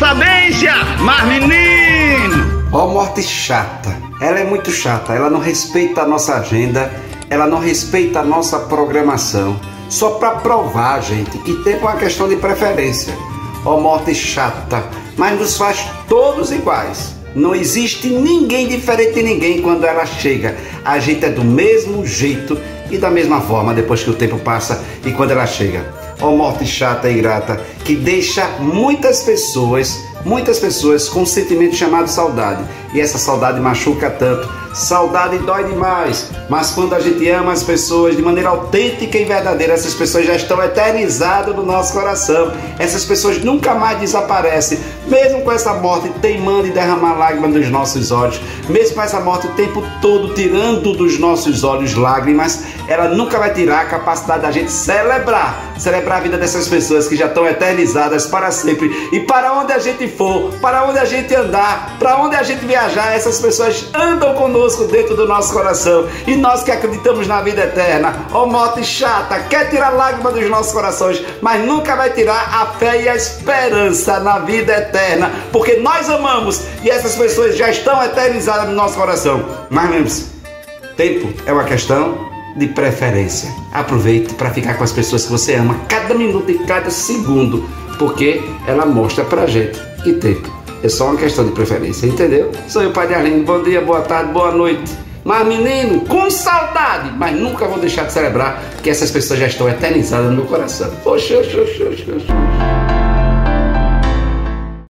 sabência, mas menino! Ó, oh, morte chata. Ela é muito chata, ela não respeita a nossa agenda, ela não respeita a nossa programação. Só para provar, gente, que tempo é uma questão de preferência. Ó, oh, morte chata, mas nos faz todos iguais. Não existe ninguém diferente de ninguém quando ela chega. A gente é do mesmo jeito e da mesma forma depois que o tempo passa e quando ela chega. Oh, morte chata e grata que deixa muitas pessoas, muitas pessoas com um sentimento chamado saudade. E essa saudade machuca tanto Saudade dói demais, mas quando a gente ama as pessoas de maneira autêntica e verdadeira, essas pessoas já estão eternizadas no nosso coração. Essas pessoas nunca mais desaparecem, mesmo com essa morte teimando e derramar lágrimas dos nossos olhos, mesmo com essa morte o tempo todo tirando dos nossos olhos lágrimas, ela nunca vai tirar a capacidade da gente celebrar, celebrar a vida dessas pessoas que já estão eternizadas para sempre. E para onde a gente for, para onde a gente andar, para onde a gente viajar, essas pessoas andam conosco dentro do nosso coração. E nós que acreditamos na vida eterna, ó oh, morte chata, quer tirar lágrimas dos nossos corações, mas nunca vai tirar a fé e a esperança na vida eterna, porque nós amamos e essas pessoas já estão eternizadas no nosso coração. Mas lembre-se, tempo é uma questão de preferência. Aproveite para ficar com as pessoas que você ama cada minuto e cada segundo, porque ela mostra pra gente que tempo é só uma questão de preferência, entendeu? Sou eu, Padre Arlindo. Bom dia, boa tarde, boa noite. Mas, menino, com saudade, mas nunca vou deixar de celebrar que essas pessoas já estão eternizadas no meu coração. Poxa, poxa, poxa, poxa.